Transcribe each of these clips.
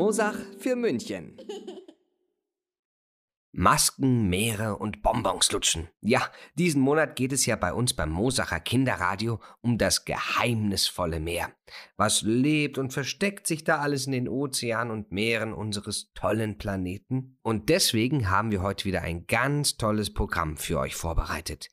Mosach für München. Masken, Meere und Bonbons lutschen. Ja, diesen Monat geht es ja bei uns beim Mosacher Kinderradio um das geheimnisvolle Meer. Was lebt und versteckt sich da alles in den Ozeanen und Meeren unseres tollen Planeten? Und deswegen haben wir heute wieder ein ganz tolles Programm für euch vorbereitet.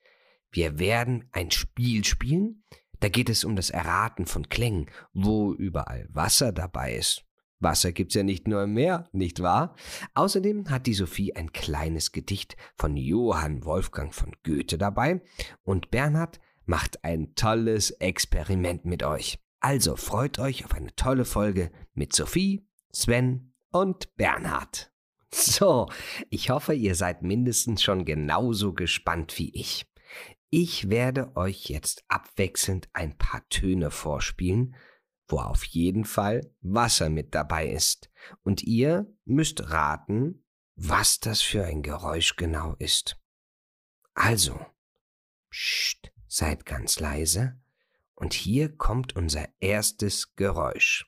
Wir werden ein Spiel spielen. Da geht es um das Erraten von Klängen, wo überall Wasser dabei ist. Wasser gibt's ja nicht nur im Meer, nicht wahr? Außerdem hat die Sophie ein kleines Gedicht von Johann Wolfgang von Goethe dabei und Bernhard macht ein tolles Experiment mit euch. Also freut euch auf eine tolle Folge mit Sophie, Sven und Bernhard. So, ich hoffe, ihr seid mindestens schon genauso gespannt wie ich. Ich werde euch jetzt abwechselnd ein paar Töne vorspielen wo auf jeden Fall Wasser mit dabei ist. Und ihr müsst raten, was das für ein Geräusch genau ist. Also, pst, seid ganz leise. Und hier kommt unser erstes Geräusch.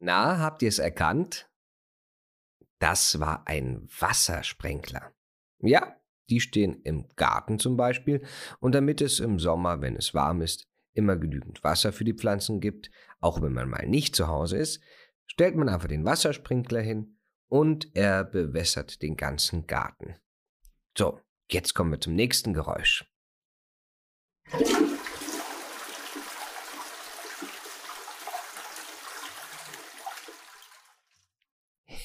Na, habt ihr es erkannt? Das war ein Wassersprenkler. Ja, die stehen im Garten zum Beispiel, und damit es im Sommer, wenn es warm ist, immer genügend Wasser für die Pflanzen gibt, auch wenn man mal nicht zu Hause ist, stellt man einfach den Wassersprinkler hin und er bewässert den ganzen Garten. So, jetzt kommen wir zum nächsten Geräusch.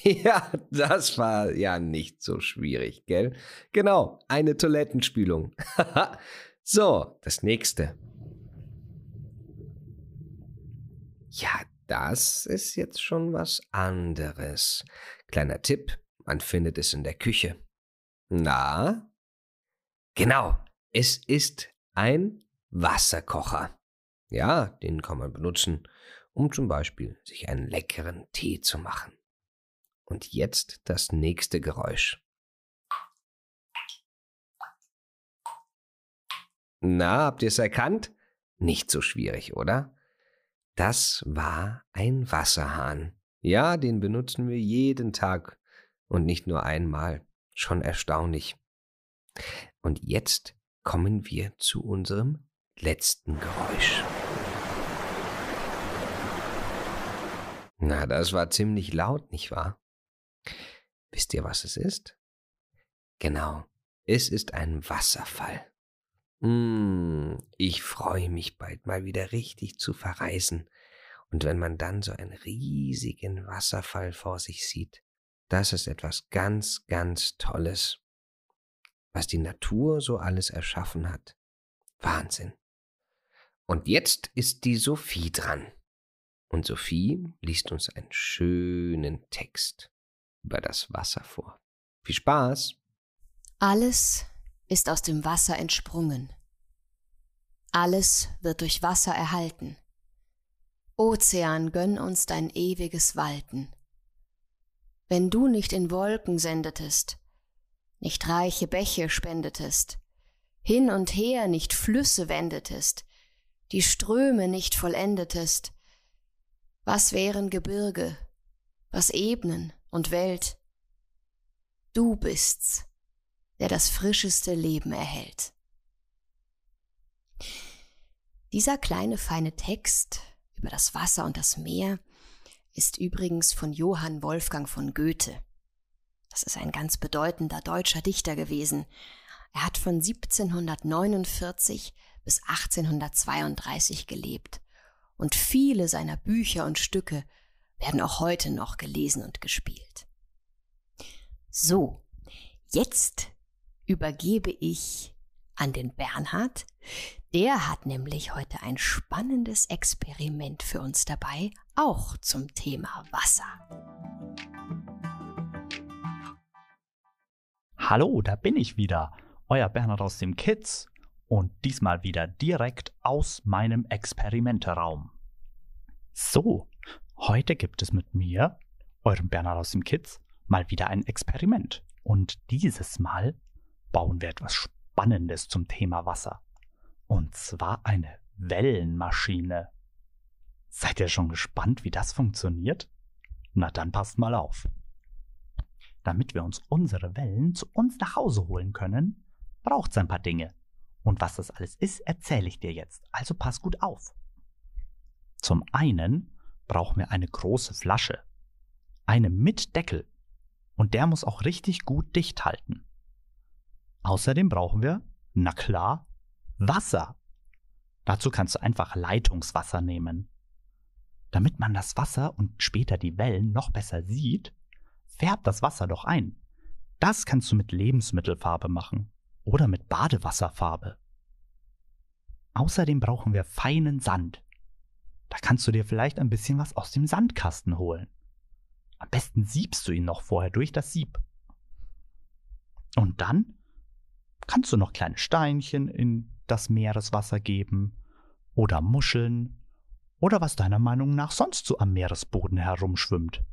Ja, das war ja nicht so schwierig, gell? Genau, eine Toilettenspülung. so, das nächste. Ja, das ist jetzt schon was anderes. Kleiner Tipp, man findet es in der Küche. Na? Genau, es ist ein Wasserkocher. Ja, den kann man benutzen, um zum Beispiel sich einen leckeren Tee zu machen. Und jetzt das nächste Geräusch. Na, habt ihr es erkannt? Nicht so schwierig, oder? Das war ein Wasserhahn. Ja, den benutzen wir jeden Tag und nicht nur einmal. Schon erstaunlich. Und jetzt kommen wir zu unserem letzten Geräusch. Na, das war ziemlich laut, nicht wahr? Wisst ihr, was es ist? Genau, es ist ein Wasserfall. Mmh, ich freue mich bald mal wieder richtig zu verreisen. Und wenn man dann so einen riesigen Wasserfall vor sich sieht, das ist etwas ganz, ganz Tolles, was die Natur so alles erschaffen hat. Wahnsinn. Und jetzt ist die Sophie dran. Und Sophie liest uns einen schönen Text über das Wasser vor. Viel Spaß! Alles ist aus dem Wasser entsprungen. Alles wird durch Wasser erhalten. Ozean, gönn uns dein ewiges Walten. Wenn du nicht in Wolken sendetest, nicht reiche Bäche spendetest, hin und her nicht Flüsse wendetest, die Ströme nicht vollendetest, was wären Gebirge, was Ebnen, und Welt. Du bist's, der das frischeste Leben erhält. Dieser kleine feine Text über das Wasser und das Meer ist übrigens von Johann Wolfgang von Goethe. Das ist ein ganz bedeutender deutscher Dichter gewesen. Er hat von 1749 bis 1832 gelebt und viele seiner Bücher und Stücke werden auch heute noch gelesen und gespielt. So, jetzt übergebe ich an den Bernhard. Der hat nämlich heute ein spannendes Experiment für uns dabei, auch zum Thema Wasser. Hallo, da bin ich wieder, euer Bernhard aus dem Kids und diesmal wieder direkt aus meinem Experimenteraum. So, heute gibt es mit mir, eurem Bernhard aus dem Kids, mal wieder ein Experiment. Und dieses Mal bauen wir etwas Spannendes zum Thema Wasser. Und zwar eine Wellenmaschine. Seid ihr schon gespannt, wie das funktioniert? Na dann passt mal auf. Damit wir uns unsere Wellen zu uns nach Hause holen können, braucht es ein paar Dinge. Und was das alles ist, erzähle ich dir jetzt. Also pass gut auf. Zum einen brauchen wir eine große Flasche. Eine mit Deckel. Und der muss auch richtig gut dicht halten. Außerdem brauchen wir, na klar, Wasser. Dazu kannst du einfach Leitungswasser nehmen. Damit man das Wasser und später die Wellen noch besser sieht, färb das Wasser doch ein. Das kannst du mit Lebensmittelfarbe machen oder mit Badewasserfarbe. Außerdem brauchen wir feinen Sand. Da kannst du dir vielleicht ein bisschen was aus dem Sandkasten holen. Am besten siebst du ihn noch vorher durch das Sieb. Und dann kannst du noch kleine Steinchen in das Meereswasser geben oder Muscheln oder was deiner Meinung nach sonst so am Meeresboden herumschwimmt.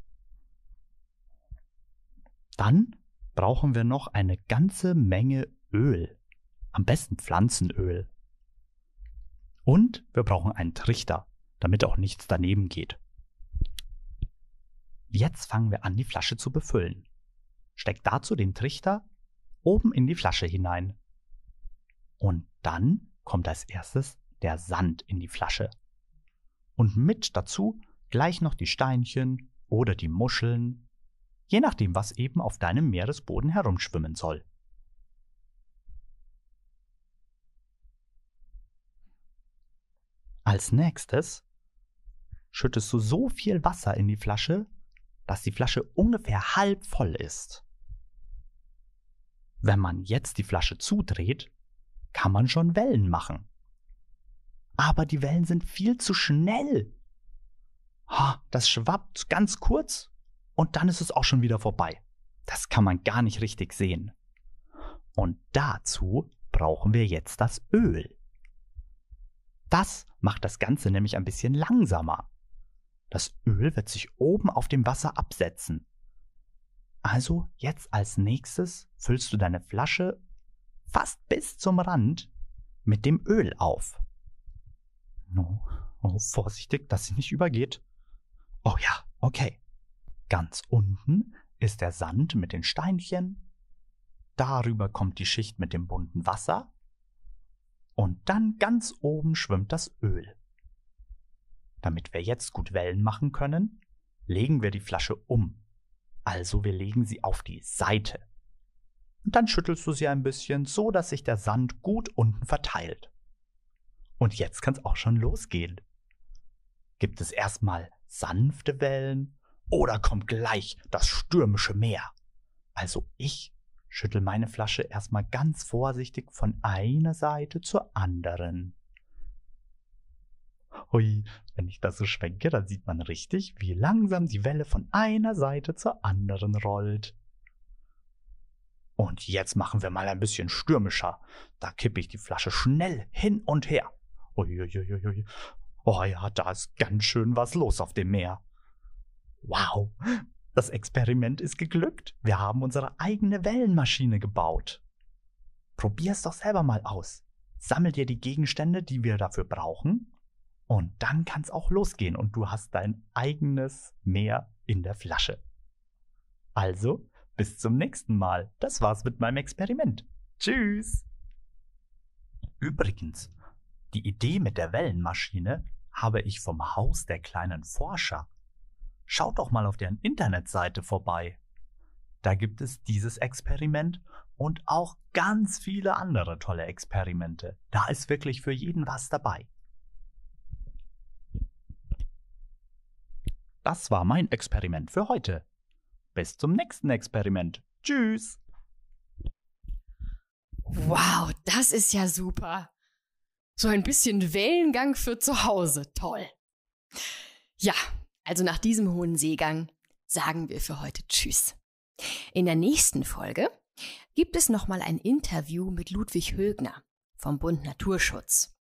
Dann brauchen wir noch eine ganze Menge Öl, am besten Pflanzenöl. Und wir brauchen einen Trichter, damit auch nichts daneben geht. Jetzt fangen wir an, die Flasche zu befüllen. Steck dazu den Trichter oben in die Flasche hinein. Und dann kommt als erstes der Sand in die Flasche. Und mit dazu gleich noch die Steinchen oder die Muscheln, je nachdem, was eben auf deinem Meeresboden herumschwimmen soll. Als nächstes schüttest du so viel Wasser in die Flasche, dass die Flasche ungefähr halb voll ist. Wenn man jetzt die Flasche zudreht, kann man schon Wellen machen. Aber die Wellen sind viel zu schnell. Das schwappt ganz kurz und dann ist es auch schon wieder vorbei. Das kann man gar nicht richtig sehen. Und dazu brauchen wir jetzt das Öl. Das macht das Ganze nämlich ein bisschen langsamer. Das Öl wird sich oben auf dem Wasser absetzen also jetzt als nächstes füllst du deine Flasche fast bis zum Rand mit dem Öl auf. Oh, oh, vorsichtig, dass sie nicht übergeht. Oh ja, okay. Ganz unten ist der Sand mit den Steinchen. Darüber kommt die Schicht mit dem bunten Wasser. Und dann ganz oben schwimmt das Öl. Damit wir jetzt gut Wellen machen können, legen wir die Flasche um also wir legen sie auf die Seite. Und dann schüttelst du sie ein bisschen, so dass sich der Sand gut unten verteilt. Und jetzt kann es auch schon losgehen. Gibt es erstmal sanfte Wellen oder kommt gleich das stürmische Meer? Also ich schüttel meine Flasche erstmal ganz vorsichtig von einer Seite zur anderen. Hui, wenn ich das so schwenke, dann sieht man richtig, wie langsam die Welle von einer Seite zur anderen rollt. Und jetzt machen wir mal ein bisschen stürmischer. Da kippe ich die Flasche schnell hin und her. Uiuiuiui. Oh ja, da ist ganz schön was los auf dem Meer. Wow, das Experiment ist geglückt. Wir haben unsere eigene Wellenmaschine gebaut. Probier's doch selber mal aus. Sammel dir die Gegenstände, die wir dafür brauchen, und dann kann es auch losgehen und du hast dein eigenes Meer in der Flasche. Also, bis zum nächsten Mal. Das war's mit meinem Experiment. Tschüss! Übrigens, die Idee mit der Wellenmaschine habe ich vom Haus der kleinen Forscher. Schaut doch mal auf deren Internetseite vorbei. Da gibt es dieses Experiment und auch ganz viele andere tolle Experimente. Da ist wirklich für jeden was dabei. Das war mein Experiment für heute. Bis zum nächsten Experiment. Tschüss. Wow, das ist ja super. So ein bisschen Wellengang für zu Hause. Toll. Ja, also nach diesem hohen Seegang sagen wir für heute Tschüss. In der nächsten Folge gibt es nochmal ein Interview mit Ludwig Högner vom Bund Naturschutz.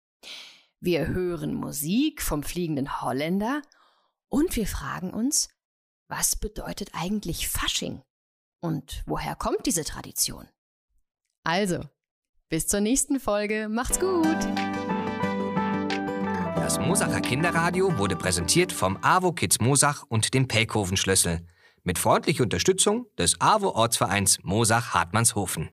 Wir hören Musik vom fliegenden Holländer und wir fragen uns, was bedeutet eigentlich Fasching? Und woher kommt diese Tradition? Also, bis zur nächsten Folge. Macht's gut! Das Mosacher Kinderradio wurde präsentiert vom AWO Kids Mosach und dem Pelkoven Schlüssel. Mit freundlicher Unterstützung des AWO Ortsvereins Mosach-Hartmannshofen.